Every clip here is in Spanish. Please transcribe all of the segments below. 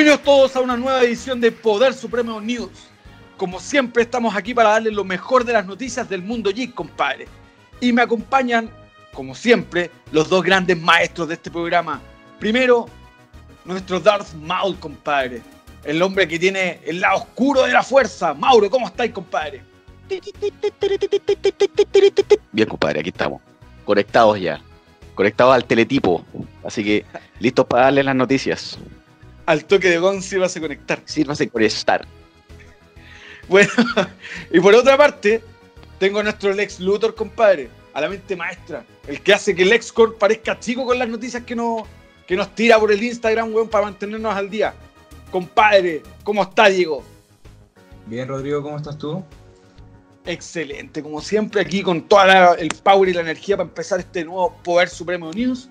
Bienvenidos todos a una nueva edición de Poder Supremo News. Como siempre estamos aquí para darles lo mejor de las noticias del mundo geek, compadre. Y me acompañan, como siempre, los dos grandes maestros de este programa. Primero, nuestro Darth Maul, compadre. El hombre que tiene el lado oscuro de la fuerza. Mauro, ¿cómo estáis, compadre? Bien, compadre, aquí estamos. Conectados ya. Conectados al teletipo. Así que listos para darle las noticias. Al toque de Gon vas a conectar. Sírvase conectar. Bueno, y por otra parte, tengo a nuestro Lex Luthor, compadre, a la mente maestra, el que hace que el LexCorp parezca chico con las noticias que, no, que nos tira por el Instagram, weón, para mantenernos al día. Compadre, ¿cómo está, Diego? Bien, Rodrigo, ¿cómo estás tú? Excelente, como siempre, aquí con todo el power y la energía para empezar este nuevo Poder Supremo News.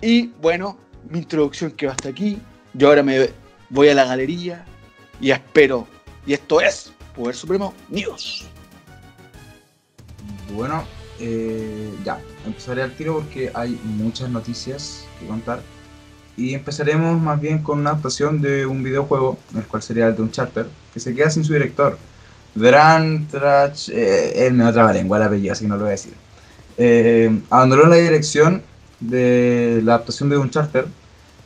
Y bueno, mi introducción que va hasta aquí. Yo ahora me voy a la galería y espero. Y esto es Poder Supremo News. Bueno, eh, ya, empezaré al tiro porque hay muchas noticias que contar. Y empezaremos más bien con una adaptación de un videojuego, el cual sería el de un charter, que se queda sin su director. Dran Trach, eh, él me otra lengua el apellido, así que no lo voy a decir. Eh, abandonó la dirección de la adaptación de un charter,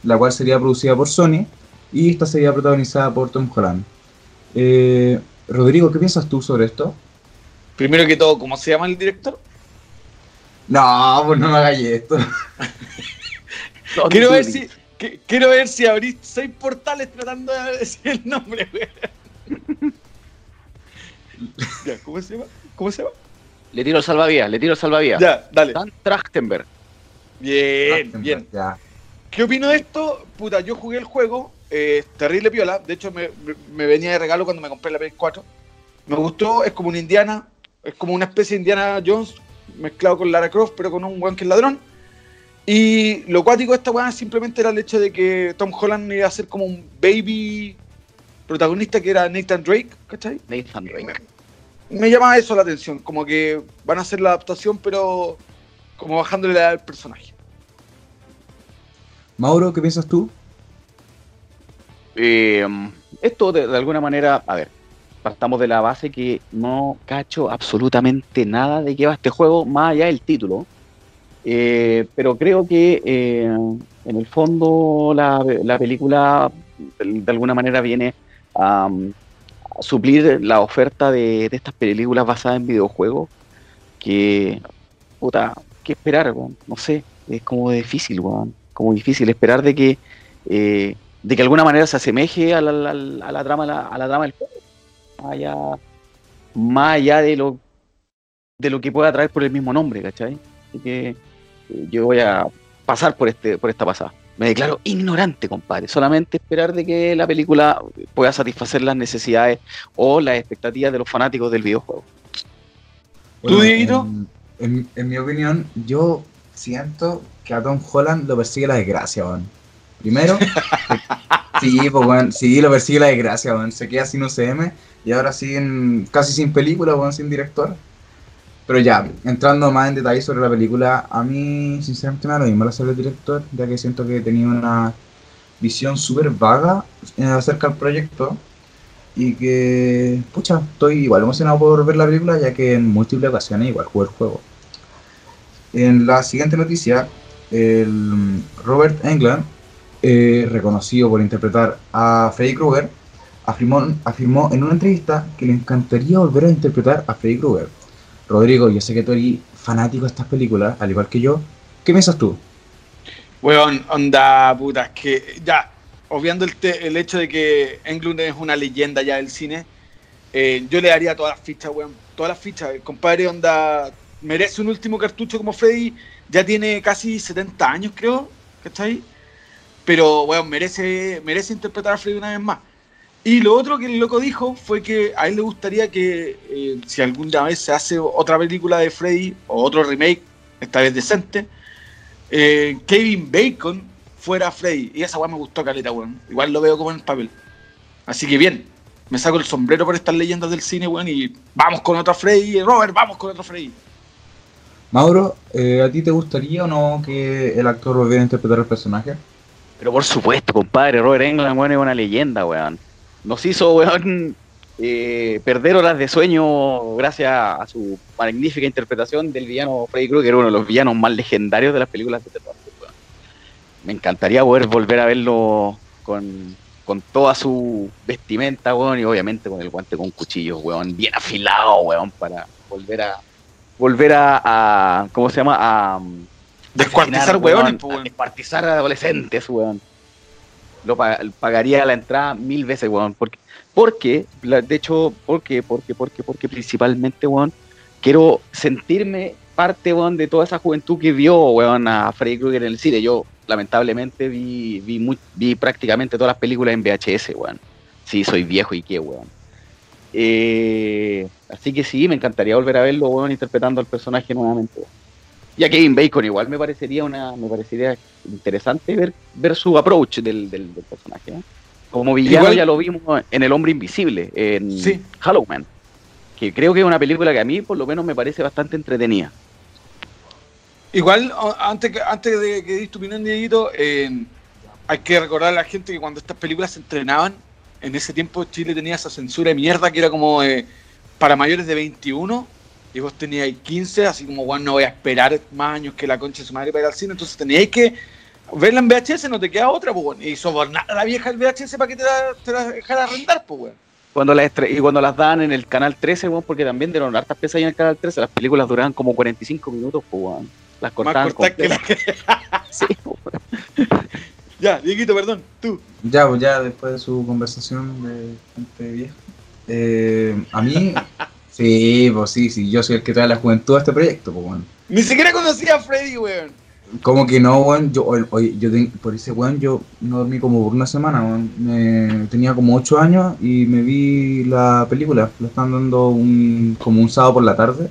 la cual sería producida por Sony, y esta sería protagonizada por Tom Holland. Eh, Rodrigo, ¿qué piensas tú sobre esto? Primero que todo, ¿cómo se llama el director? No, pues no me hagas esto. quiero, ver si, quiero ver si abrís seis portales tratando de decir el nombre, ¿Cómo se llama? ¿Cómo se llama? Le tiro salvavidas, le tiro salvavidas. Ya, dale. Dan Trachtenberg. Bien, bien. ¿Qué opino de esto? Puta, yo jugué el juego, eh, terrible piola. De hecho, me, venía de regalo cuando me compré la PS4. Me gustó, es como una Indiana, es como una especie de Indiana Jones mezclado con Lara Croft, pero con un buen que es ladrón. Y lo cuático de esta weá simplemente era el hecho de que Tom Holland iba a ser como un baby protagonista que era Nathan Drake, ¿cachai? Nathan Drake. Me, me llama eso la atención, como que van a hacer la adaptación, pero como bajándole la edad al personaje. Mauro, ¿qué piensas tú? Eh, esto de, alguna manera, a ver, partamos de la base que no cacho absolutamente nada de qué va este juego, más allá del título. Eh, pero creo que eh, en el fondo la, película de, alguna manera viene a, suplir la oferta de, estas películas basadas en videojuegos que, puta, que esperar, no sé, es como difícil, como difícil esperar de que eh, de que de alguna manera se asemeje a la, a la, trama a la trama del juego más allá, más allá de lo de lo que pueda traer por el mismo nombre ¿cachai? así que eh, yo voy a pasar por este por esta pasada me declaro ignorante compadre solamente esperar de que la película pueda satisfacer las necesidades o las expectativas de los fanáticos del videojuego ¿Tú, Dieguito? En, en, mi opinión, yo siento que a Tom Holland lo persigue la desgracia, weón. Primero, sí, pues, weón, sí, lo persigue la desgracia, weón. Se queda sin UCM y ahora siguen casi sin película, weón, sin director. Pero ya, entrando más en detalle sobre la película, a mí sinceramente me da lo mismo la el director, ya que siento que tenía una visión súper vaga eh, acerca del proyecto y que, pucha, estoy igual emocionado por ver la película, ya que en múltiples ocasiones igual jugué el juego. En la siguiente noticia, el Robert Englund, eh, reconocido por interpretar a Freddy Krueger, afirmó, afirmó en una entrevista que le encantaría volver a interpretar a Freddy Krueger. Rodrigo, yo sé que tú eres fanático de estas películas, al igual que yo. ¿Qué piensas tú? Weón, onda puta, que ya, obviando el, el hecho de que Englund es una leyenda ya del cine, eh, yo le daría todas las fichas, weón. Todas las fichas. compadre, onda, merece un último cartucho como Freddy. Ya tiene casi 70 años, creo, ¿cachai? Pero, bueno, merece, merece interpretar a Freddy una vez más. Y lo otro que el loco dijo fue que a él le gustaría que, eh, si alguna vez se hace otra película de Freddy o otro remake, esta vez decente, eh, Kevin Bacon fuera Freddy. Y esa weá me gustó, caleta, weón. Igual lo veo como en el papel. Así que bien, me saco el sombrero por estas leyendas del cine, weón, y vamos con otra Freddy. Robert, vamos con otro Freddy. Mauro, eh, ¿a ti te gustaría o no que el actor volviera a interpretar el personaje? Pero por supuesto, compadre, Robert Englund, weón, es una leyenda, weón. Nos hizo, weón, eh, perder horas de sueño gracias a su magnífica interpretación del villano Freddy Krueger, uno de los villanos más legendarios de las películas de terror. weón. Me encantaría poder volver a verlo con, con toda su vestimenta, weón, y obviamente con el guante con cuchillo, weón, bien afilado, weón, para volver a volver a, a ¿cómo se llama? A um, Descuartizar hueones, descuartizar a adolescentes, weón. Lo pa- pagaría la entrada mil veces, weón, porque porque de hecho, porque porque porque porque principalmente, weón, quiero sentirme parte, weón, de toda esa juventud que vio, weón, a Freddy Krueger en el cine. Yo, lamentablemente, vi, vi, muy- vi prácticamente todas las películas en VHS, weón. Sí, soy viejo y qué, weón. Eh, así que sí, me encantaría volver a verlo, interpretando al personaje nuevamente. Y a Kevin Bacon igual me parecería una, me parecería interesante ver, ver su approach del, del, del personaje. ¿eh? Como villano Igual- ya lo vimos en El Hombre Invisible, en Sí. Halloween, que creo que es una película que a mí por lo menos me parece bastante entretenida. Igual, antes, antes de que dis tu opinión, Dieguito, eh, hay que recordar a la gente que cuando estas películas se entrenaban, en ese tiempo Chile tenía esa censura de mierda que era como eh, para mayores de 21 y vos teníais 15, así como, bueno, no voy a esperar más años que la concha de su madre para ir al cine, entonces teníais que verla en VHS, no te queda otra, pues, weón. y sobornar a la vieja el VHS para que te la, te la dejara arrendar, pues, weón. Cuando las y cuando las dan en el canal 13, weón, porque también dieron hartas piezas ahí en el canal 13, las películas duraban como 45 minutos, pues, weón. Las Más cortaban cortar que la. Sí. Ya, Dieguito, perdón, tú. Ya, pues ya después de su conversación de gente vieja. eh, a mí, sí, pues sí, sí, yo soy el que trae la juventud a este proyecto, pues bueno. Ni siquiera conocía a Freddy, weón. Como que no, weón, yo, oye, yo ten- por ese weón yo no dormí como por una semana, weón. Me- tenía como 8 años y me vi la película, la están dando un, como un sábado por la tarde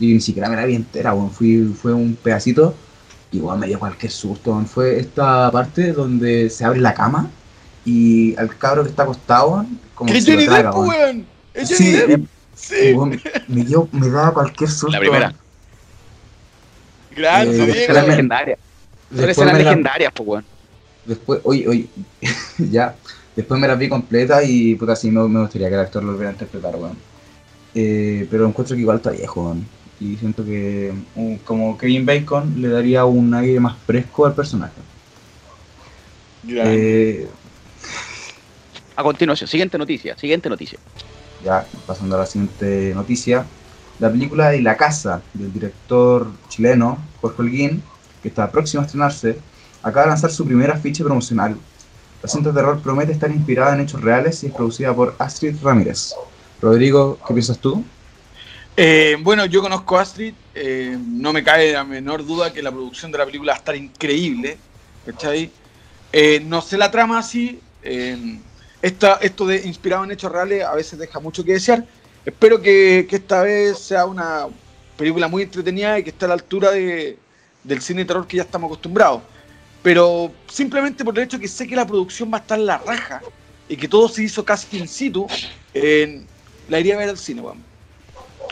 y ni siquiera me la vi entera, weón. Fui, fue un pedacito y weón me dio cualquier susto, weón. Fue esta parte donde se abre la cama y al cabro que está acostado, weón, como Es se lo traga, Depp, weón. Es Sí, Depp. Sí. Weón, me, dio, me daba cualquier susto. La primera. Grande, Eh, escenas legendarias. Son Después escenas legendarias, pues, weón. Después, oye, oye, ya. Después me las vi completa y puta, sí me, me gustaría que el actor lo volviera a interpretar, weón. Eh, pero encuentro que igual está viejo, weón. Y siento que un- como Kevin Bacon le daría un aire más fresco al personaje. Eh, A continuación, siguiente noticia, siguiente noticia. ya, pasando a la siguiente noticia. La película de La Casa, del director chileno Jorge Holguín, que está próximo a estrenarse, acaba de lanzar su primera ficha promocional. La cinta de terror promete estar inspirada en hechos reales y es producida por Astrid Ramírez. Rodrigo, ¿qué piensas tú? Eh, bueno, yo conozco a Astrid. eh, no me cae la menor duda que la producción de la película va a estar increíble. ¿Cachai? Eh, no sé la trama así. eh, esta, esto de inspirado en hechos reales a veces deja mucho que desear. Espero que, esta vez sea una película muy entretenida y que esté a la altura de- del cine de terror que ya estamos acostumbrados. Pero simplemente por el hecho que sé que la producción va a estar en la raja y que todo se hizo casi in situ, la iría a ver al cine, weón.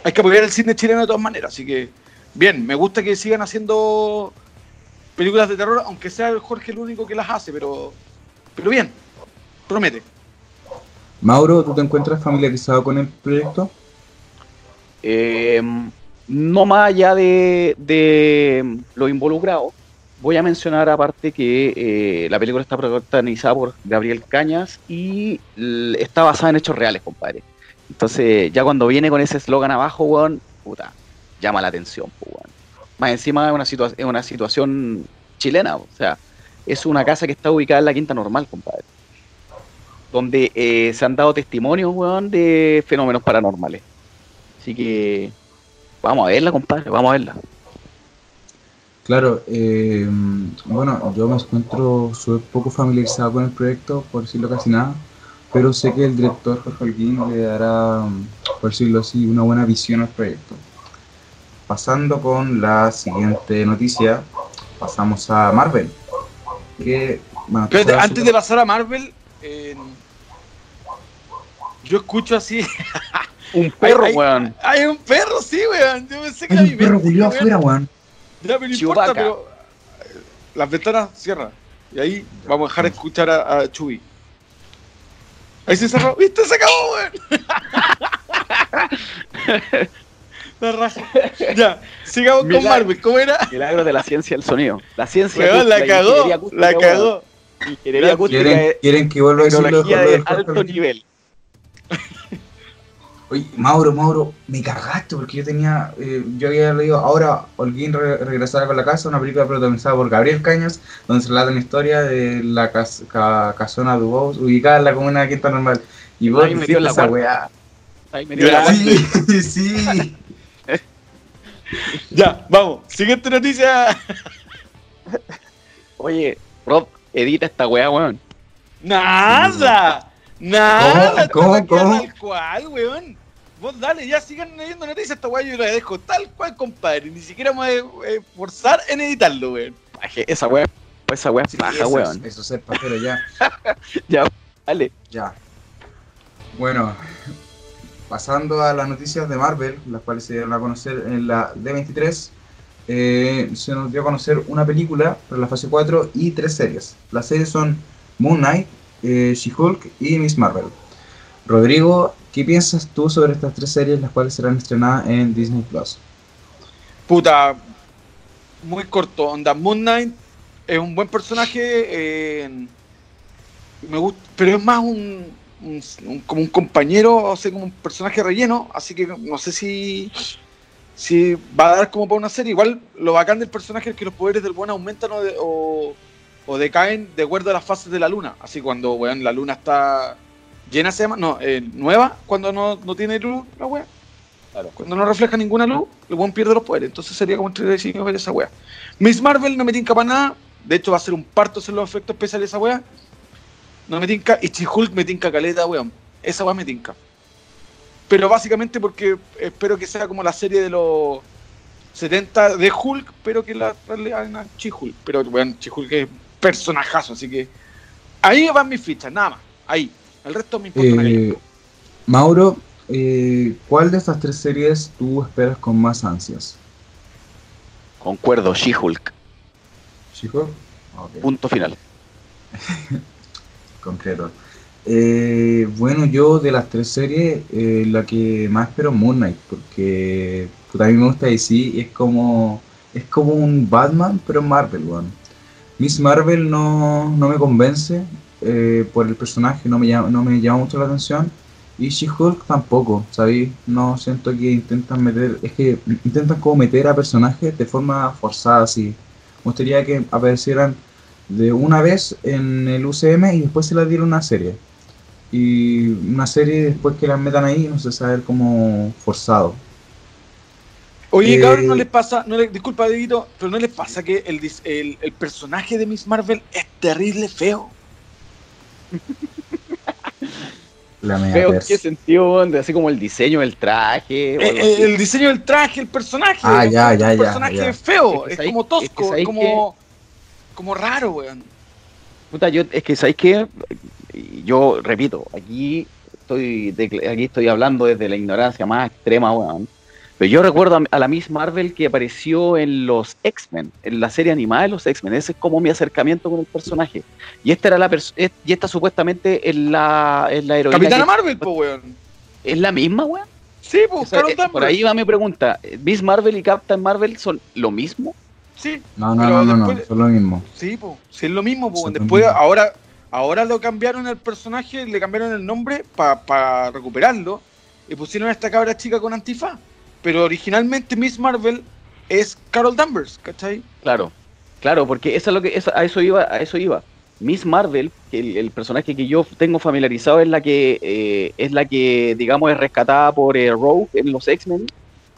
Hay que apoyar el cine chileno de todas maneras, así que bien, me gusta que sigan haciendo películas de terror, aunque sea el Jorge el único que las hace, pero, pero bien, promete. Mauro, ¿tú te encuentras familiarizado con el proyecto? Eh, no más allá de, de lo involucrado, voy a mencionar aparte que eh, la película está protagonizada por Gabriel Cañas y está basada en hechos reales, compadre. Entonces, ya cuando viene con ese eslogan abajo, weón, puta, llama la atención, weón. Más encima es una, situación chilena, o sea, es una casa que está ubicada en la Quinta Normal, compadre. Donde eh, se han dado testimonios, weón, de fenómenos paranormales. Así que vamos a verla, compadre, vamos a verla. Claro, eh, bueno, yo me encuentro poco familiarizado con el proyecto, por decirlo casi nada, pero sé que el director Jorge Holguín le dará, por decirlo así, una buena visión al proyecto. Pasando con la siguiente noticia, pasamos a Marvel. Que, bueno, Espérate, toda antes de pasar a Marvel, eh, yo escucho así. Un perro, Ay, ay, weón. Hay un perro, sí, weón. Yo pensé que Hay un mi perro culiado afuera, weón. Ya, pero no importa, pero. eh, Las ventanas cierra. Y ahí vamos a dejar de escuchar a, a Chubi. Ahí se cerró. ¿Viste? Se acabó, weón. La raja. Ya, sigamos con. Marvel. ¿Cómo era? Milagro de la ciencia del sonido. La ciencia Weón, la cagó. La cagó. Ingeniería acústica ¿Quieren, que vuelva a decirlo? de alto nivel. Oye, Mauro, Mauro, me cagaste porque yo tenía, eh, yo había leído ahora Holguín re- regresará con la casa, una película protagonizada por Gabriel Cañas, donde se relata una historia de la cas- ca- casona de Ubos, ubicada en la comuna de Quinta Normal. Y vos Ahí dijiste en la esa weá. Ahí me dio la. Sí, sí. Ya, vamos. Siguiente noticia. Oye, Rob, edita esta weá, weón. Nada. Nada. ¿Cómo? queda ¿Cómo? Tal cual, weón. Vos dale, ya sigan leyendo noticias. Esta weá yo la dejo tal cual, compadre. Ni siquiera me voy a eh, forzar en editarlo, weón. Esa weá, esa weá Sí, paja, eso, weón. es- Eso es ser pajero ya. Ya, dale. Ya. Bueno, pasando a las noticias de Marvel, las cuales se dieron a conocer en la D23, eh, se nos dio a conocer una película para la fase 4 y tres series. Las series son Moon Knight, eh, She-Hulk y Miss Marvel. Rodrigo, ¿qué piensas tú sobre estas tres series, las cuales serán estrenadas en Disney Plus? Puta, muy corto. Onda, Moon Knight es un buen personaje. eh, me gusta, pero es más un, como un compañero, o sea, como un personaje relleno. Así que no sé si, si va a dar como para una serie. Igual lo bacán del personaje es que los poderes del buen aumentan o, de- o, o decaen de acuerdo a las fases de la luna. Así cuando weón, la luna está llena, se llama, no, eh, nueva, cuando no, no tiene luz, la weá. Claro. Cuando no refleja ninguna luz, el buen pierde los poderes. Entonces sería como entretenido ver esa weá. Miss Marvel no me tinca para nada. De hecho, va a ser un parto hacer los efectos especiales de esa weá. No me tinca. Y She-Hulk me tinca caleta, weón. Esa weá me tinca. Pero básicamente porque espero que sea como la serie de los 70 de Hulk, pero que la hagan a She-Hulk. Pero weón, She-Hulk es personajazo, así que ahí van mis fichas, nada más. Ahí. El resto me importa Eh. Mauro, eh, ¿cuál de estas tres series tú esperas con más ansias? Concuerdo, She-Hulk. ¿She-Hulk? Ok. Punto final. concreto. Eh, bueno, yo de las tres series, eh, la que más espero es Moon Knight, porque puta, a mí me gusta DC y es como, es como un Batman, pero en Marvel, weón. Miss Marvel no, no me convence eh, por el personaje, no me, llama, no me llama mucho la atención. Y She-Hulk tampoco, ¿sabéis? No siento que intentan meter, es que intentan como meter a personajes de forma forzada, así. Me gustaría que aparecieran de una vez en el UCM y después se la dieron una serie. Y una serie después que la metan ahí, no sé, saber como forzado. Oye, Eh, cabrón, ¿no les pasa, no le, disculpa, Dieguito, pero no les pasa que el, el, el personaje de Miss Marvel es terrible feo? La pers. qué sentido, así como el diseño del traje. Eh, eh, el diseño del traje, el personaje. Ah, ya, es ya, un ya, personaje ya. feo, Es es, que como es que tosco, es como, como raro, weón. Puta, yo, es que, ¿sabéis qué? Yo repito, aquí estoy, de- aquí estoy hablando desde la ignorancia más extrema, weón. Pero yo recuerdo a, a la Miss Marvel que apareció en los X-Men, en la serie animada de los X-Men. Ese es como mi acercamiento con el personaje. Y esta era la es- y esta supuestamente es la, es la heroína. Capitana que- Marvel, pues, weón. ¿Es la misma, weón? Sí, pues, Carol eh, por ahí va mi pregunta. ¿Miss Marvel y Captain Marvel son lo mismo? Sí, No, no, Pero no, no, no, después- son lo mismo. sí, pues, sí es lo mismo, pues. Son lo Después, mismo. ahora, ahora lo cambiaron el personaje, le cambiaron el nombre para recuperarlo y pusieron a esta cabra chica con antifaz. Pero originalmente Miss Marvel es Carol Danvers, ¿cachai? Claro, claro, porque eso es lo que eso- a eso iba, a eso iba. Miss Marvel, que el, el personaje que yo tengo familiarizado es la que eh, es la que digamos es rescatada por eh, Rogue en los X-Men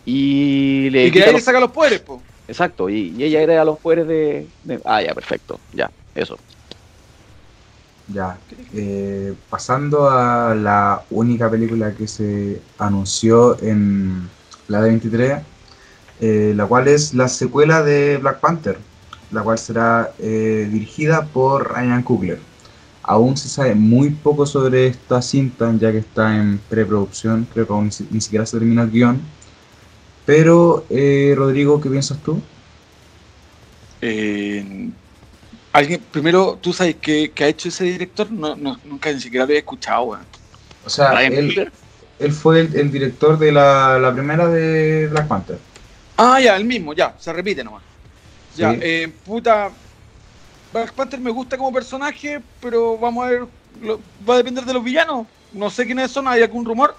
y le Y que le los- saca los poderes, pues. exacto y, y ella hereda los poderes de, de- ah ya perfecto ya eso Ya. Eh, pasando a la única película que se anunció en la D23, eh, la cual es la secuela de Black Panther, la cual será eh, dirigida por Ryan Coogler. Aún se sabe muy poco sobre esta cinta, ya que está en preproducción, creo que aún ni, si- ni siquiera se termina el guion. Pero, eh, Rodrigo, ¿qué piensas tú? Eh, Alguien, primero, ¿tú sabes qué, qué ha hecho ese director? No, no, nunca ni siquiera lo he escuchado. O sea, él. Él fue el, el director de la, la primera de Black Panther. Ah, ya, el mismo, ya, se repite nomás. Ya, Sí. eh, puta. Black Panther me gusta como personaje, pero vamos a ver. lo- va a depender de los villanos. No sé quiénes son, ¿hay algún rumor?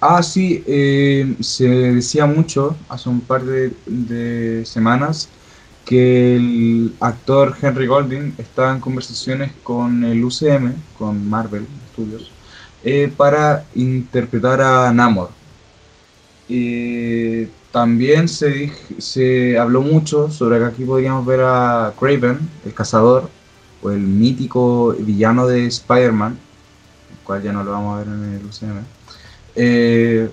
Ah, sí, eh, se decía mucho hace un par de, de semanas que el actor Henry Golding estaba en conversaciones con el UCM, con Marvel Studios, eh, para interpretar a Namor. Eh, también se, se habló mucho sobre que aquí podríamos ver a Craven, el cazador, o el mítico villano de Spider-Man, el cual ya no lo vamos a ver en el UCM eh,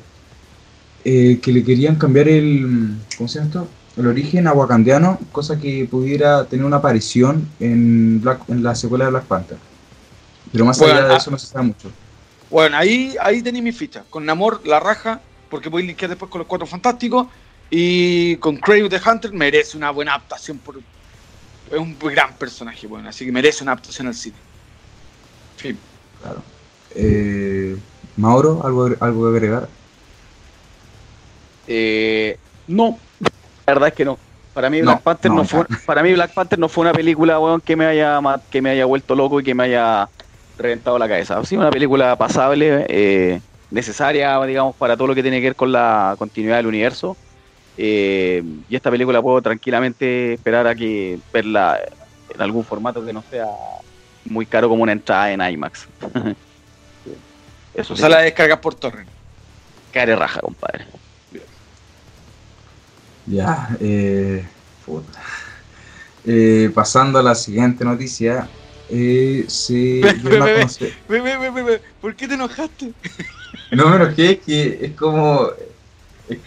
eh, que le querían cambiar el, ¿cómo se llama esto? El origen a wakandiano, cosa que pudiera tener una aparición en, Black, en la secuela de Black Panther. Pero más Bueno, allá de eso no se sabe mucho. Bueno, ahí, ahí tenéis mi ficha. Con Namor, la raja, porque podéis linkear después con los cuatro fantásticos. Y con Crave the Hunter merece una buena adaptación. Por, es un gran personaje, bueno, así que merece una adaptación al cine. Fin. Claro. Eh, Mauro, ¿algo, ¿algo que agregar? Eh, no, la verdad es que no. Para mí No, Black Panther no, no, fue, para mí Black Panther no fue una película weón, que me haya que me haya vuelto loco y que me haya reventado la cabeza. Sí, una película pasable, eh, necesaria, digamos, para todo lo que tiene que ver con la continuidad del universo. Eh, y esta película puedo tranquilamente esperar a que verla en algún formato que no sea muy caro como una entrada en IMAX. Eso O sí, sea, la descargas por torrent. care raja, compadre. Ya, eh, puta. Eh, pasando a la siguiente noticia, eh, se dieron a conocer- Ve, ve, ve, ve, ve, ¿Por qué te enojaste? No me enojé, es que es como. es-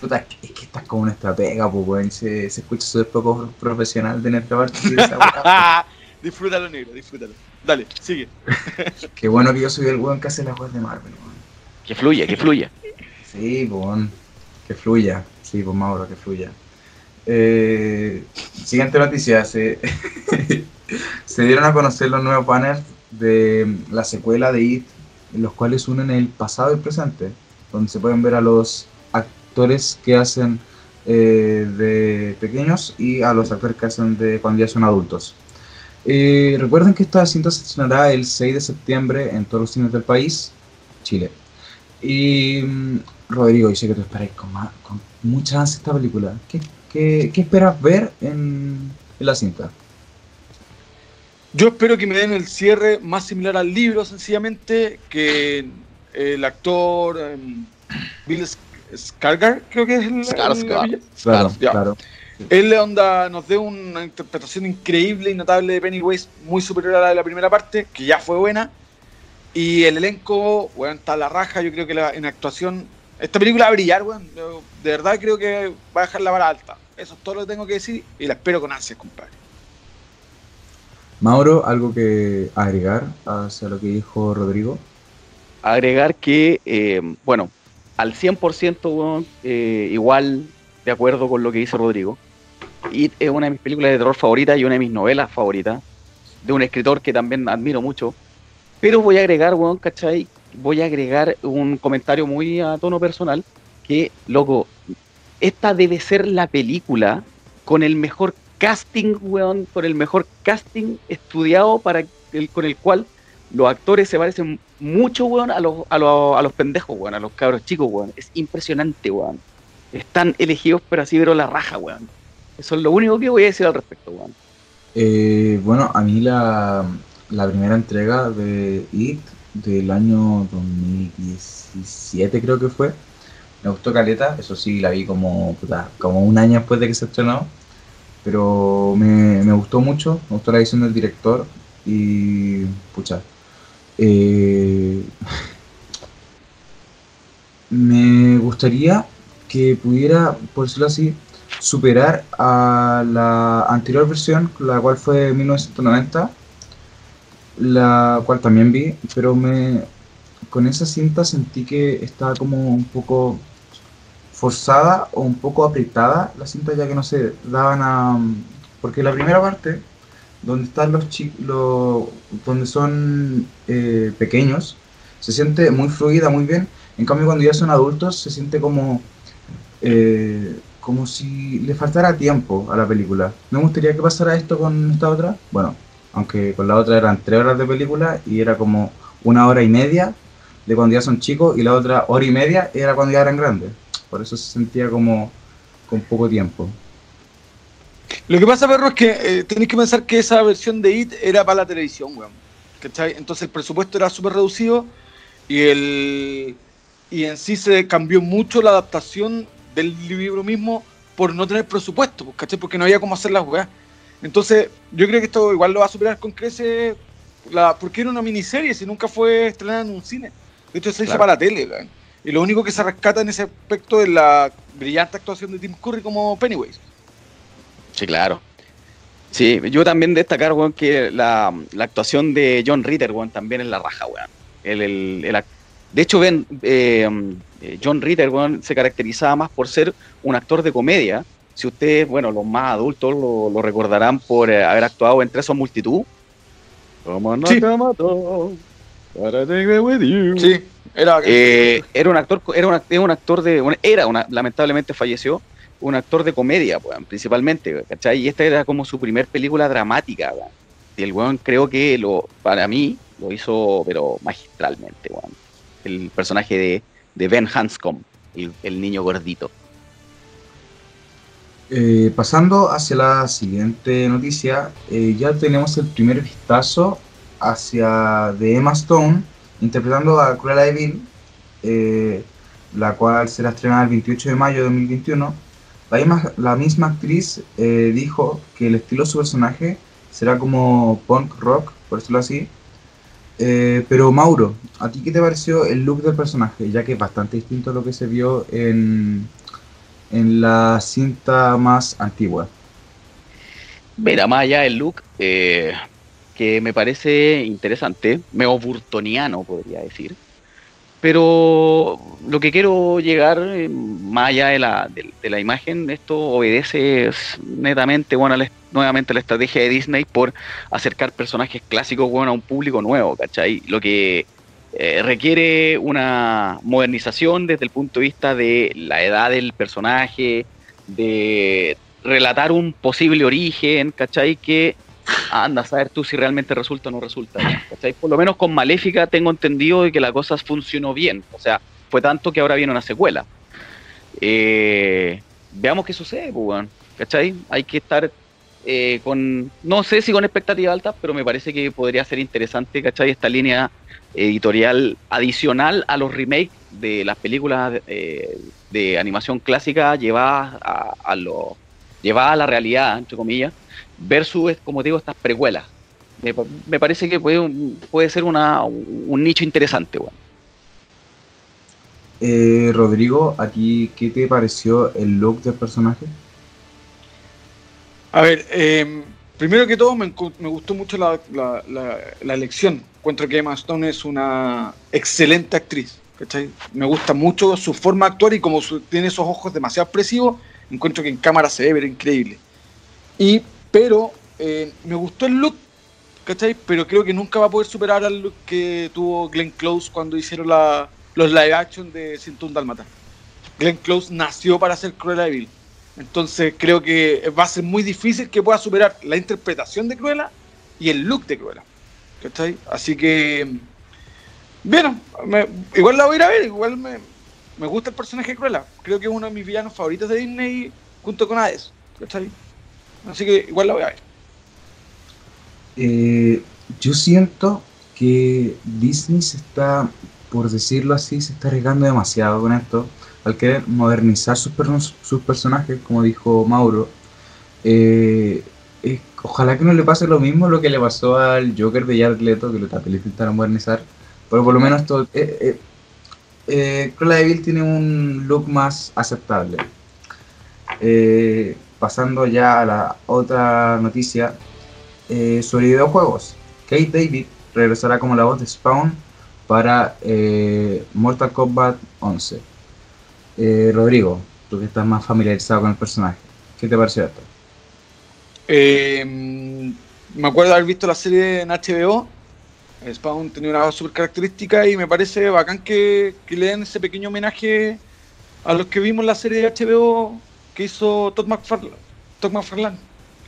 Puta, es que- es que estás como una estratega, pues, weón. Se, se escucha súper poco profesional de nuestra parte. de esa weá. disfrútalo, negro, disfrútalo. Dale, sigue. Qué bueno que yo soy el weón que hace las weas de Marvel, weón. Que fluya, que fluya. Sí, pues, weón. Que fluya. Sí, pues, Mauro, que fluya. Eh, siguiente noticia. Se, se dieron a conocer los nuevos banners de la secuela de It, en los cuales unen el pasado y el presente, donde se pueden ver a los actores que hacen eh, de pequeños y a los actores que hacen de cuando ya son adultos. Eh, recuerden que esta cinta se estrenará el 6 de septiembre en todos los cines del país, Chile. Y mm, Rodrigo, yo sé que tú esperáis con, con mucha ansia esta película. ¿Qué, esperas ver en la cinta? Yo espero que me den el cierre más similar al libro, sencillamente, que el actor em, Bill Sk- Skarsgård, creo que es el, el Skarsgård. Claro, Ya. claro. Él onda, nos dio una interpretación increíble y notable de Pennywise, muy superior a la de la primera parte, que ya fue buena. Y el elenco, bueno, está a la raja, yo creo que la, en actuación... Esta película va a brillar, weón. Yo De verdad creo que va a dejar la vara alta. Eso es todo lo que tengo que decir y la espero con ansias, compadre. Mauro, ¿algo que agregar hacia lo que dijo Rodrigo? agregar que, eh, bueno, al 100% weón, eh, igual de acuerdo con lo que dice Rodrigo. Y es una de mis películas de terror favoritas y una de mis novelas favoritas, de un escritor que también admiro mucho. Pero voy a agregar, weón, ¿cachai? Voy a agregar un comentario muy a tono personal, que, loco, esta debe ser la película con el mejor casting, weón, con el mejor casting estudiado para el, con el cual los actores se parecen mucho, weón, a los, a los, a los pendejos, weón, a los cabros chicos, weón. Es impresionante, weón. Están elegidos, pero así, pero la raja, weón. Eso es lo único que voy a decir al respecto, weón. Eh, bueno, a mí la, la primera entrega de It del año 2017 creo que fue, me gustó Caleta, eso sí, la vi como, puta, como un año después de que se estrenó, pero me, me gustó mucho, me gustó la visión del director y, pucha, eh, me gustaría que pudiera, por decirlo así, superar a la anterior versión, la cual fue 1990, la cual también vi, pero me con esa cinta sentí que estaba como un poco forzada o un poco apretada la cinta ya que no se daban a porque la primera parte, donde están los chicos, donde son eh, pequeños, se siente muy fluida, muy bien. En cambio, cuando ya son adultos, se siente como, eh, como si le faltara tiempo a la película. ¿No me gustaría que pasara esto con esta otra? Bueno, aunque con la otra eran tres horas de película y era como una hora y media de cuando ya son chicos y la otra hora y media era cuando ya eran grandes. Por eso se sentía como con poco tiempo. Lo que pasa, perro, es que eh, tenéis que pensar que esa versión de IT era para la televisión, weón. ¿Cachai? Entonces el presupuesto era súper reducido y el y en sí se cambió mucho la adaptación del libro mismo por no tener presupuesto, pues, ¿cachai? Porque no había cómo hacer las weas. Entonces, yo creo que esto igual lo va a superar con crece la, porque era una miniserie, si nunca fue estrenada en un cine. De hecho, se hizo para la tele, weón. Y lo único que se rescata en ese aspecto es la brillante actuación de Tim Curry como Pennywise. Sí, claro. Sí, yo también destacar, weón, que la, actuación de John Ritter, weón, también es la raja, weón. El, el, de hecho, ven, eh, John Ritter, weón, se caracterizaba más por ser un actor de comedia. Si ustedes, bueno, los más adultos lo, recordarán por eh, haber actuado en Tres o Multitud. Como no sí. te mato, para with you. Sí. Era, eh, era un actor, era un, actor de, era una, lamentablemente falleció, un actor de comedia, pues, principalmente, ¿cachai? Y esta era como su primer película dramática, Y el weón creo que lo, para mí, lo hizo, pero magistralmente, weón. El personaje de, de Ben Hanscom, el, niño gordito. Eh, pasando hacia la siguiente noticia, eh, ya tenemos el primer vistazo hacia de Emma Stone interpretando a Cruella de eh, la cual será estrenada el 28 de mayo de 2021. La misma, la misma actriz eh, dijo que el estilo de su personaje será como punk rock, por decirlo así. Eh, pero Mauro, ¿a ti qué te pareció el look del personaje? Ya que es bastante distinto a lo que se vio en, en la cinta más antigua. Mira, más allá del look, que me parece interesante, medio burtoniano podría decir. Pero lo que quiero llegar, eh, más allá de la, de, la imagen, esto obedece netamente bueno, nuevamente a la estrategia de Disney por acercar personajes clásicos bueno, a un público nuevo, ¿cachai? Lo que eh, requiere una modernización desde el punto de vista de la edad del personaje, de relatar un posible origen, ¿cachai? Que anda a saber tú si realmente resulta o no resulta. Por lo menos con Maléfica tengo entendido de que la cosa funcionó bien. O sea, fue tanto que ahora viene una secuela. Eh, veamos qué sucede, pues, ¿cachai? Hay que estar eh, con, no sé si con expectativa alta, pero me parece que podría ser interesante, ¿cachai? Esta línea editorial adicional a los remakes de las películas eh, de animación clásica llevadas a, lo, llevadas a la realidad, entre comillas versus, como digo, estas precuelas. Me, parece que puede, puede ser una, un nicho interesante. Bueno. Eh, Rodrigo, ¿a ti qué te pareció el look del personaje? A ver, em, primero que todo me, gustó mucho la, la, elección. Encuentro que Emma Stone es una excelente actriz. Me gusta mucho su forma de actuar y como tiene esos ojos demasiado expresivos, encuentro que en cámara se ve increíble. Y pero eh, me gustó el look, ¿cachai? Pero creo que nunca va a poder superar al look que tuvo Glenn Close cuando hicieron la, los live action de Sintun Dalmata. Glenn Close nació para ser Cruella de Vil. Entonces creo que va a ser muy difícil que pueda superar la interpretación de Cruella y el look de Cruella. ¿Cachai? Así que, bueno, igual la voy a ir a ver, igual me, me gusta el personaje de Cruella. Creo que es uno de mis villanos favoritos de Disney junto con Hades. ¿Cachai? Así que igual la voy a ver. Eh, yo siento que Disney se está, por decirlo así, se está arriesgando demasiado con esto. Al querer modernizar sus, sus personajes, como dijo Mauro. Eh, ojalá que no le pase lo mismo lo que le pasó al Joker de Jared Leto, que lo intentaron modernizar. Pero por lo menos todo, eh, eh, eh Cruella de tiene un look más aceptable. Eh, pasando ya a la otra noticia eh, sobre videojuegos. Kate David regresará como la voz de Spawn para eh, Mortal Kombat 11. Eh, Rodrigo, tú que estás más familiarizado con el personaje, ¿qué te pareció esto? Eh, me acuerdo haber visto la serie en HBO. Spawn tenía una super característica y me parece bacán que, que le den ese pequeño homenaje a los que vimos la serie de HBO que hizo Todd McFarlane. Todd McFarlane.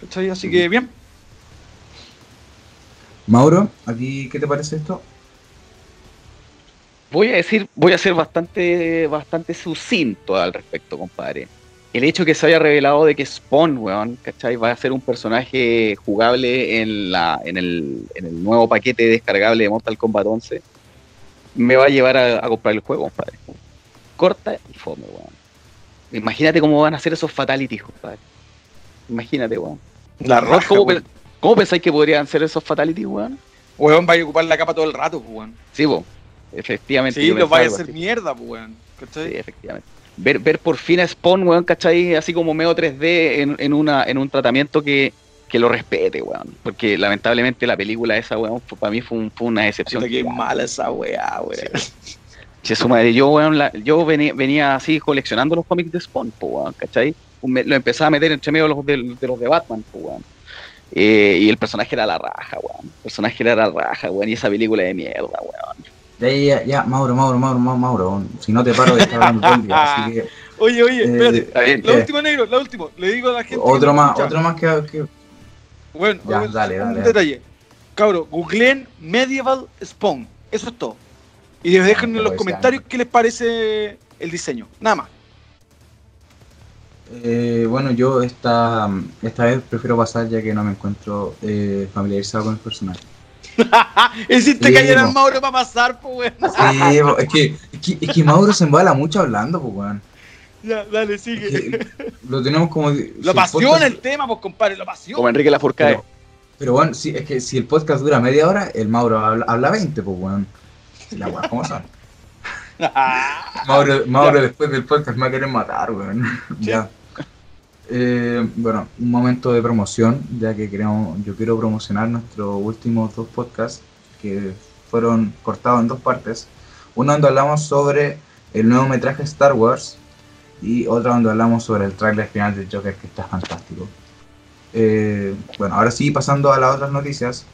¿cachai? Así que bien. Mauro, ¿a ti qué te parece esto? Voy a decir, voy a ser bastante, bastante sucinto al respecto, compadre. El hecho que se haya revelado de que Spawn, weón, ¿cachai? Va a ser un personaje jugable en, la, en, el, en el nuevo paquete descargable de Mortal Kombat 11, me va a llevar a, a comprar el juego, compadre. Corta y fome, weón. Imagínate cómo van a ser esos fatalities, compadre. Imagínate, weón. La ¿Cómo, raja, cómo weón. cómo pensáis que podrían ser esos fatalities, weón? Weón, vaya a ocupar la capa todo el rato, pues, weón. Sí, weón. Efectivamente. Sí, los vaya a hacer así. mierda, pues, weón. ¿Cachai? Sí, efectivamente. Ver, ver por fin a Spawn, weón, ¿cachai? Así como medio 3D en, en, una, en un tratamiento que, que lo respete, weón. Porque lamentablemente la película esa, weón, para mí fue, un- fue una decepción. Puta, qué mala esa weá, weón. Che, su madre, yo, weón, la- yo venía, venía así coleccionando los cómics de Spawn, po, weón, ¿cachai? Me- lo empezaba a meter entre medio de los de, de los de Batman, po, weón. Eh, y el personaje era la raja, weón. El personaje era la raja, weón. Y esa película de mierda, weón. Ya, ya, ya, Mauro, Mauro, Mauro, Mauro, Mauro. Si no te paro de estar hablando todo el día, así que. Oye, oye, Eh, espérate. Bien. La última, negro, la última. Le digo a la gente. Otro más, escucha. otro más que, que- Bueno, Ya, un- dale, un dale, detalle. Cabro, googleen Medieval Spawn. Eso es todo. Y dejen en los comentarios qué les parece el diseño. Nada más. Eh, bueno, yo esta, esta vez prefiero pasar ya que no me encuentro eh, familiarizado con el personaje. Hiciste Sí, callar al po. Mauro para pasar, pues, weón. Sí, es que, es que, es que Mauro se embala mucho hablando, pues, weón. Ya, dale, Es sigue. que Lo tenemos como. si Lo el apasiona podcast- el tema, pues, compadre, lo apasiona. Como Enrique Lafourcade. Pero, pero bueno, sí, es que si el podcast dura media hora, el Mauro habla, habla 20, pues, weón. Si las weas, ¿cómo son? Mauro, Mauro después del podcast me va a querer matar, weón. Ya. Eh, bueno, un momento de promoción, ya que queremos, yo quiero promocionar nuestros últimos dos podcasts que fueron cortados en dos partes. Uno donde hablamos sobre el nuevo metraje Star Wars y otro donde hablamos sobre el tráiler final del Joker que está fantástico. Eh, bueno, ahora sí, pasando a las otras noticias.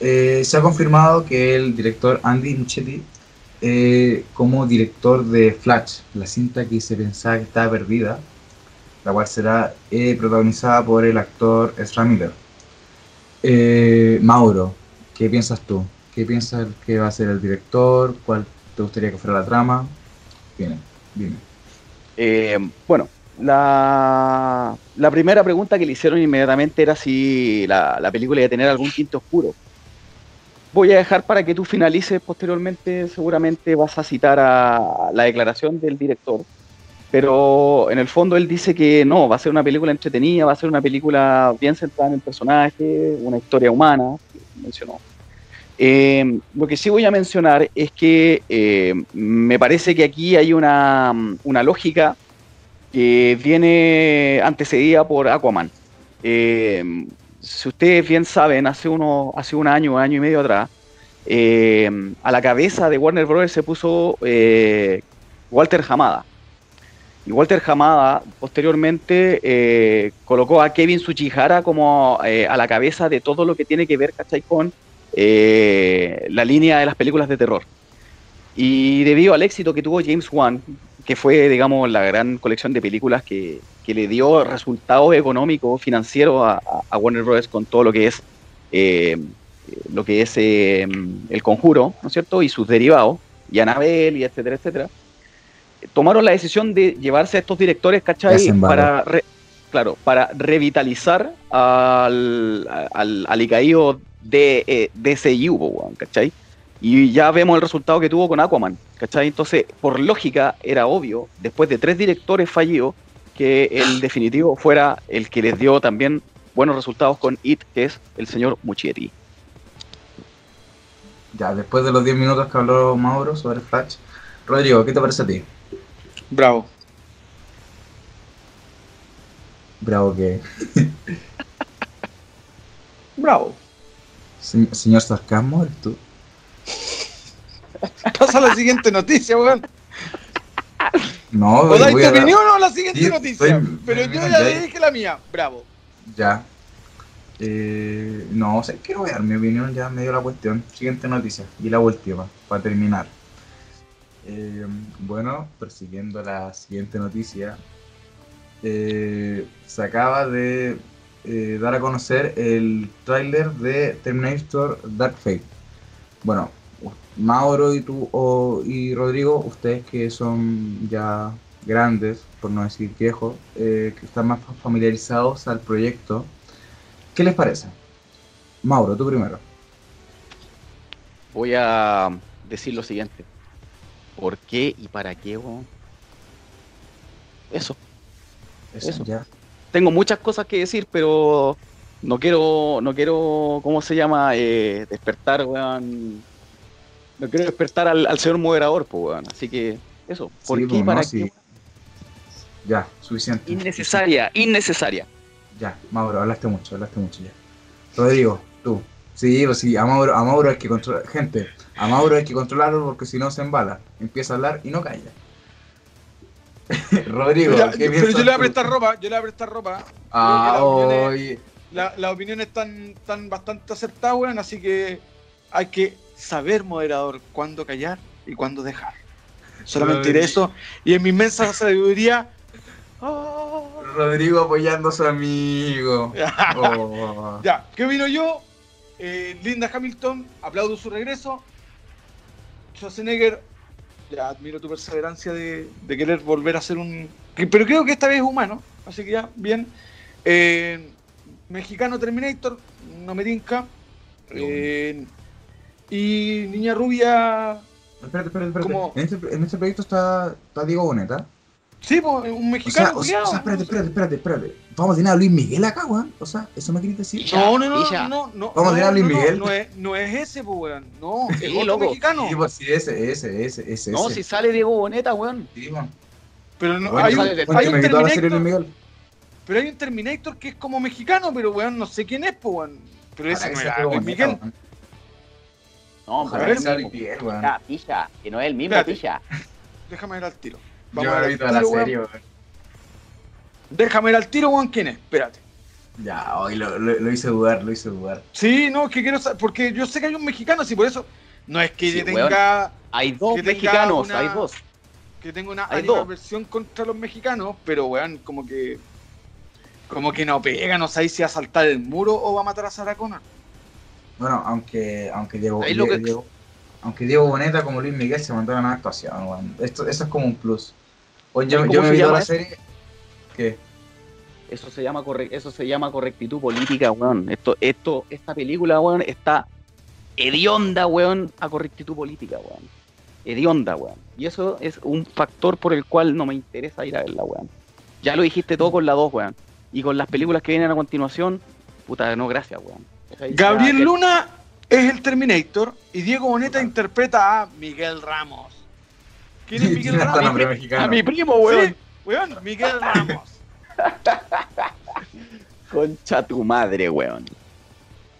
Eh, se ha confirmado que el director Andy Muschietti eh, como director de Flash, la cinta que se pensaba que estaba perdida, la cual será eh, protagonizada por el actor Ezra Miller. Eh, Mauro, ¿qué piensas tú? ¿Qué piensas que va a ser el director? ¿Cuál te gustaría que fuera la trama? Dime, dime. Bueno, la, la primera pregunta que le hicieron inmediatamente era si la, la película iba a tener algún tinte oscuro. Voy a dejar para que tú finalices posteriormente, seguramente vas a citar a la declaración del director, pero en el fondo él dice que no, va a ser una película entretenida, va a ser una película bien centrada en el personaje, una historia humana, mencionó. Eh, lo que sí voy a mencionar es que eh, me parece que aquí hay una, una lógica que viene antecedida por Aquaman. Eh, si ustedes bien saben, hace, uno, hace un año, año y medio atrás, eh, a la cabeza de Warner Bros. se puso eh, Walter Hamada. Y Walter Hamada posteriormente eh, colocó a Kevin Tsuchihara como a la cabeza de todo lo que tiene que ver, ¿cachai? Con la línea de las películas de terror. Y debido al éxito que tuvo James Wan, que fue, digamos, la gran colección de películas que, que le dio resultados económicos, financieros a, Warner Bros. con todo lo que es eh, lo que es eh, el conjuro, ¿no es cierto? Y sus derivados, y Anabel, y etcétera, etcétera. Tomaron la decisión de llevarse a estos directores, ¿cachai? Para, re- claro, para revitalizar al, al, al icaído de eh, DCU, ¿cachai? Y ya vemos el resultado que tuvo con Aquaman, ¿cachai? Entonces, por lógica, era obvio, después de tres directores fallidos, que el definitivo fuera el que les dio también buenos resultados con It, que es el señor Muschietti. Ya, después de los 10 minutos que habló Mauro sobre Flash, Rodrigo, ¿qué te parece a ti? Bravo. Bravo que... Bravo. Se- señor Sarcasmo, ¿eres tú? Pasa a la siguiente noticia, weón. No, ¿O dais tu opinión o la siguiente Sí, noticia? estoy- Pero yo ya ya- dije la mía. Bravo. Ya. Eh, no, sé quiero ver mi opinión, ya me dio la cuestión. Siguiente noticia, y la última, para terminar. Eh, bueno, persiguiendo la siguiente noticia, eh, se acaba de dar a conocer el tráiler de Terminator Dark Fate. Bueno, Mauro y tú o- y Rodrigo, ustedes que son ya grandes, por no decir viejos, eh, que están más familiarizados al proyecto, ¿qué les parece? Mauro, tú primero. Voy a decir lo siguiente. ¿Por qué y para qué? Eso. Eso, Eso. ya. Tengo muchas cosas que decir, pero no quiero, no quiero, ¿cómo se llama? Eh, despertar, weón. No quiero despertar al, al señor moderador, pues, weón. Así que, eso. ¿Por Sí, qué para no, qué? sí. Ya, suficiente. Innecesaria, innecesaria. Ya, Mauro, hablaste mucho, hablaste mucho ya. Rodrigo, tú. Sí, pues sí, a Mauro, a Mauro hay que controlar. Gente, a Mauro hay que controlarlo porque si no se embala. Empieza a hablar y no calla. Rodrigo, Ya, ¿qué pero yo le voy a prestar ropa, yo le voy a prestar ropa. Ah, oye. La- las opiniones están, están bastante acertadas, weón, así que hay que saber, moderador, cuándo callar y cuándo dejar. Solamente diré eso. Y en mi inmensa sabiduría. ¡ah! Rodrigo apoyando a su amigo. Oh. Ya, ¿qué vino yo? Eh, Linda Hamilton, aplaudo su regreso. Schwarzenegger, ya admiro tu perseverancia de, de querer volver a ser un. Pero creo que esta vez es humano, así que ya, bien. Eh, mexicano Terminator, no me tinca. Eh, y Niña Rubia, Espérate, espérate, espérate. En este, en este proyecto está, está Diego Boneta. sí, pues, un mexicano. o sea, o sea, espérate, espérate, espérate, espérate. Vamos a tener a Luis Miguel acá, weón. O sea, ¿eso me querés decir? No, no, no, no, no. Vamos a tirar a Luis Miguel. No, es, no es ese, pues, weón. No, Sí, es otro mexicano. Sí, pues sí, ese, ese, ese, ese. No, ese. si sale Diego Boneta, weón. Sí, weón. Pero no, Bueno, hay, un, hay un me quitó la serie Luis Terminator, Miguel. Pero hay un Terminator que es como mexicano, pero weón, no sé quién es, pues weón. Pero ese no era Luis Miguel. weón. No, pero es el. Miguel, weón. Pilla, que no es el mismo, Espérate. pilla. Déjame ir al tiro. Vamos a ver visto la serie, weón. Déjame ir al tiro, weón, quién es. Espérate. Ya, hoy lo, lo, lo hice dudar, lo hice dudar. Sí, no, es que quiero saber, porque yo sé que hay un mexicano, así por eso. No es que Sí, tenga, Hay dos mexicanos, una- hay dos. que tenga una Hay dos. versión contra los mexicanos, pero weón, como que. Como que no pega, no sabéis si va a saltar el muro o va a matar a Sarah Connor. Bueno, aunque, aunque Diego, Ahí lo Diego- que- Diego- aunque Diego Boneta como Luis Miguel se mandaron a una actuación. Esto, eso es como un plus. Oye, yo, ¿Cómo yo me vi toda la serie. ¿Qué? Eso se llama corre- eso se llama correctitud política, weón. Esto, esto, esta película, weón, está hedionda, weón, a correctitud política, weón. Hedionda, weón. Y eso es un factor por el cual no me interesa ir a verla, weón. Ya lo dijiste todo con la 2, weón. Y con las películas que vienen a continuación, puta, no, gracias, weón. Gabriel ya- Luna es el Terminator y Diego Boneta interpreta a Miguel Ramos. ¿Quién es Miguel Ramos? A mexicano. mi primo, weón. Sí, weón, Miguel Ramos. Concha tu madre, weón.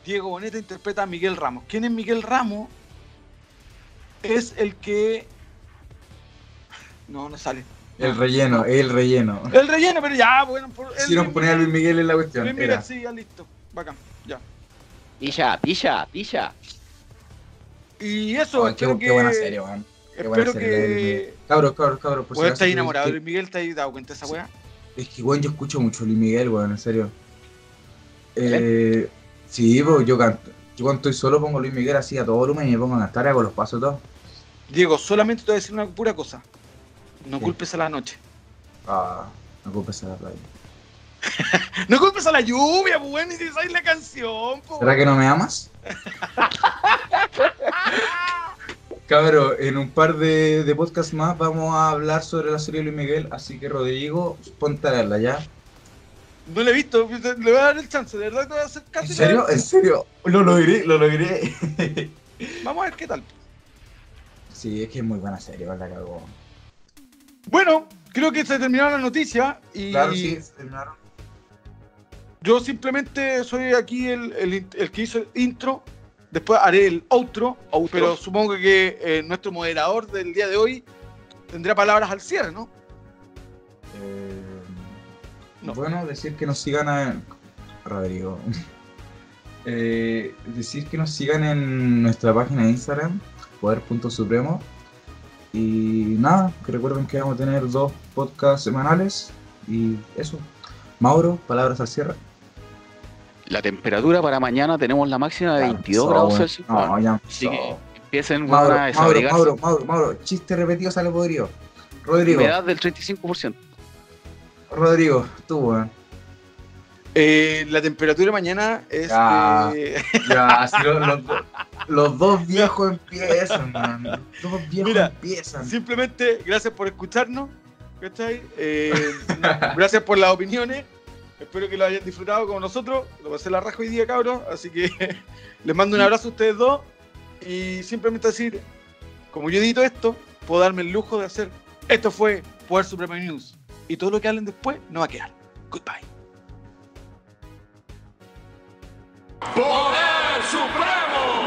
Diego Boneta interpreta a Miguel Ramos. ¿Quién es Miguel Ramos? Es el que. No, no sale. El relleno, el relleno. El relleno, pero ya, bueno. Por, el Si nos ponía a Luis Miguel en la cuestión. Luis Miguel, Era. sí, ya listo. Bacán, ya. Pilla, pilla, pilla. Y eso, Ay, qué, espero qué que. buena serie, weón. Qué buena Espero que. Cabros, cabros, cabros. por si estás que- enamorado de que- Luis Miguel, ¿te has dado cuenta de esa weá? Es que, weón, yo escucho mucho Luis Miguel, weón, en serio. Eh, sí, pues yo canto. Yo cuando estoy solo pongo Luis Miguel así a todo volumen y me pongo a cantar, hago los pasos todos. Diego, solamente te voy a decir una pura cosa. No ¿Qué? culpes a la noche. Ah, no culpes a la playa. No culpes a la lluvia, pues bueno, y si sabes la canción, pues. ¿Será que no me amas? Cabro, en un par de, de podcasts más vamos a hablar sobre la serie de Luis Miguel, así que Rodrigo, ponte a verla ya. No le he visto, le voy a dar el chance, de verdad te voy a hacer ¿En casi. serio? ¿En serio? Lo logré, lo logré. Vamos a ver qué tal. Sí, es que es muy buena serie, la cagó. Bueno, creo que se terminaron las noticias y Claro, sí, se terminaron. yo simplemente soy aquí el, el- el que hizo el intro. Después haré el outro, Outro. pero supongo que eh, nuestro moderador del día de hoy tendrá palabras al cierre, ¿no? Eh, No. Bueno, decir que nos sigan a Rodrigo. Eh, decir que nos sigan en nuestra página de Instagram, poder.supremo. Y nada, que recuerden que vamos a tener dos podcasts semanales. Y eso. Mauro, palabras al cierre. La temperatura para mañana tenemos la máxima de Ya 22 empezó, grados. Celsius. No, ya Así que empiecen Mauro, a Mauro. Mauro, Mauro, Mauro, chiste repetido sale podrido. Rodrigo, Humedad del 35%. Rodrigo, tú, weón. Eh, la temperatura mañana es. Ya. eh, Ya, así lo- los dos viejos empiezan, man. Los dos viejos Mira, empiezan. simplemente, gracias por escucharnos. ¿cachai? Eh, gracias por las opiniones. Espero que lo hayan disfrutado como nosotros. Lo pasé la raja hoy día, cabros. Así que les mando un abrazo a ustedes dos. Y simplemente decir, como yo edito esto, puedo darme el lujo de hacer. Esto fue Poder Supremo News. Y todo lo que hablen después no va a quedar. Goodbye. Poder Supremo.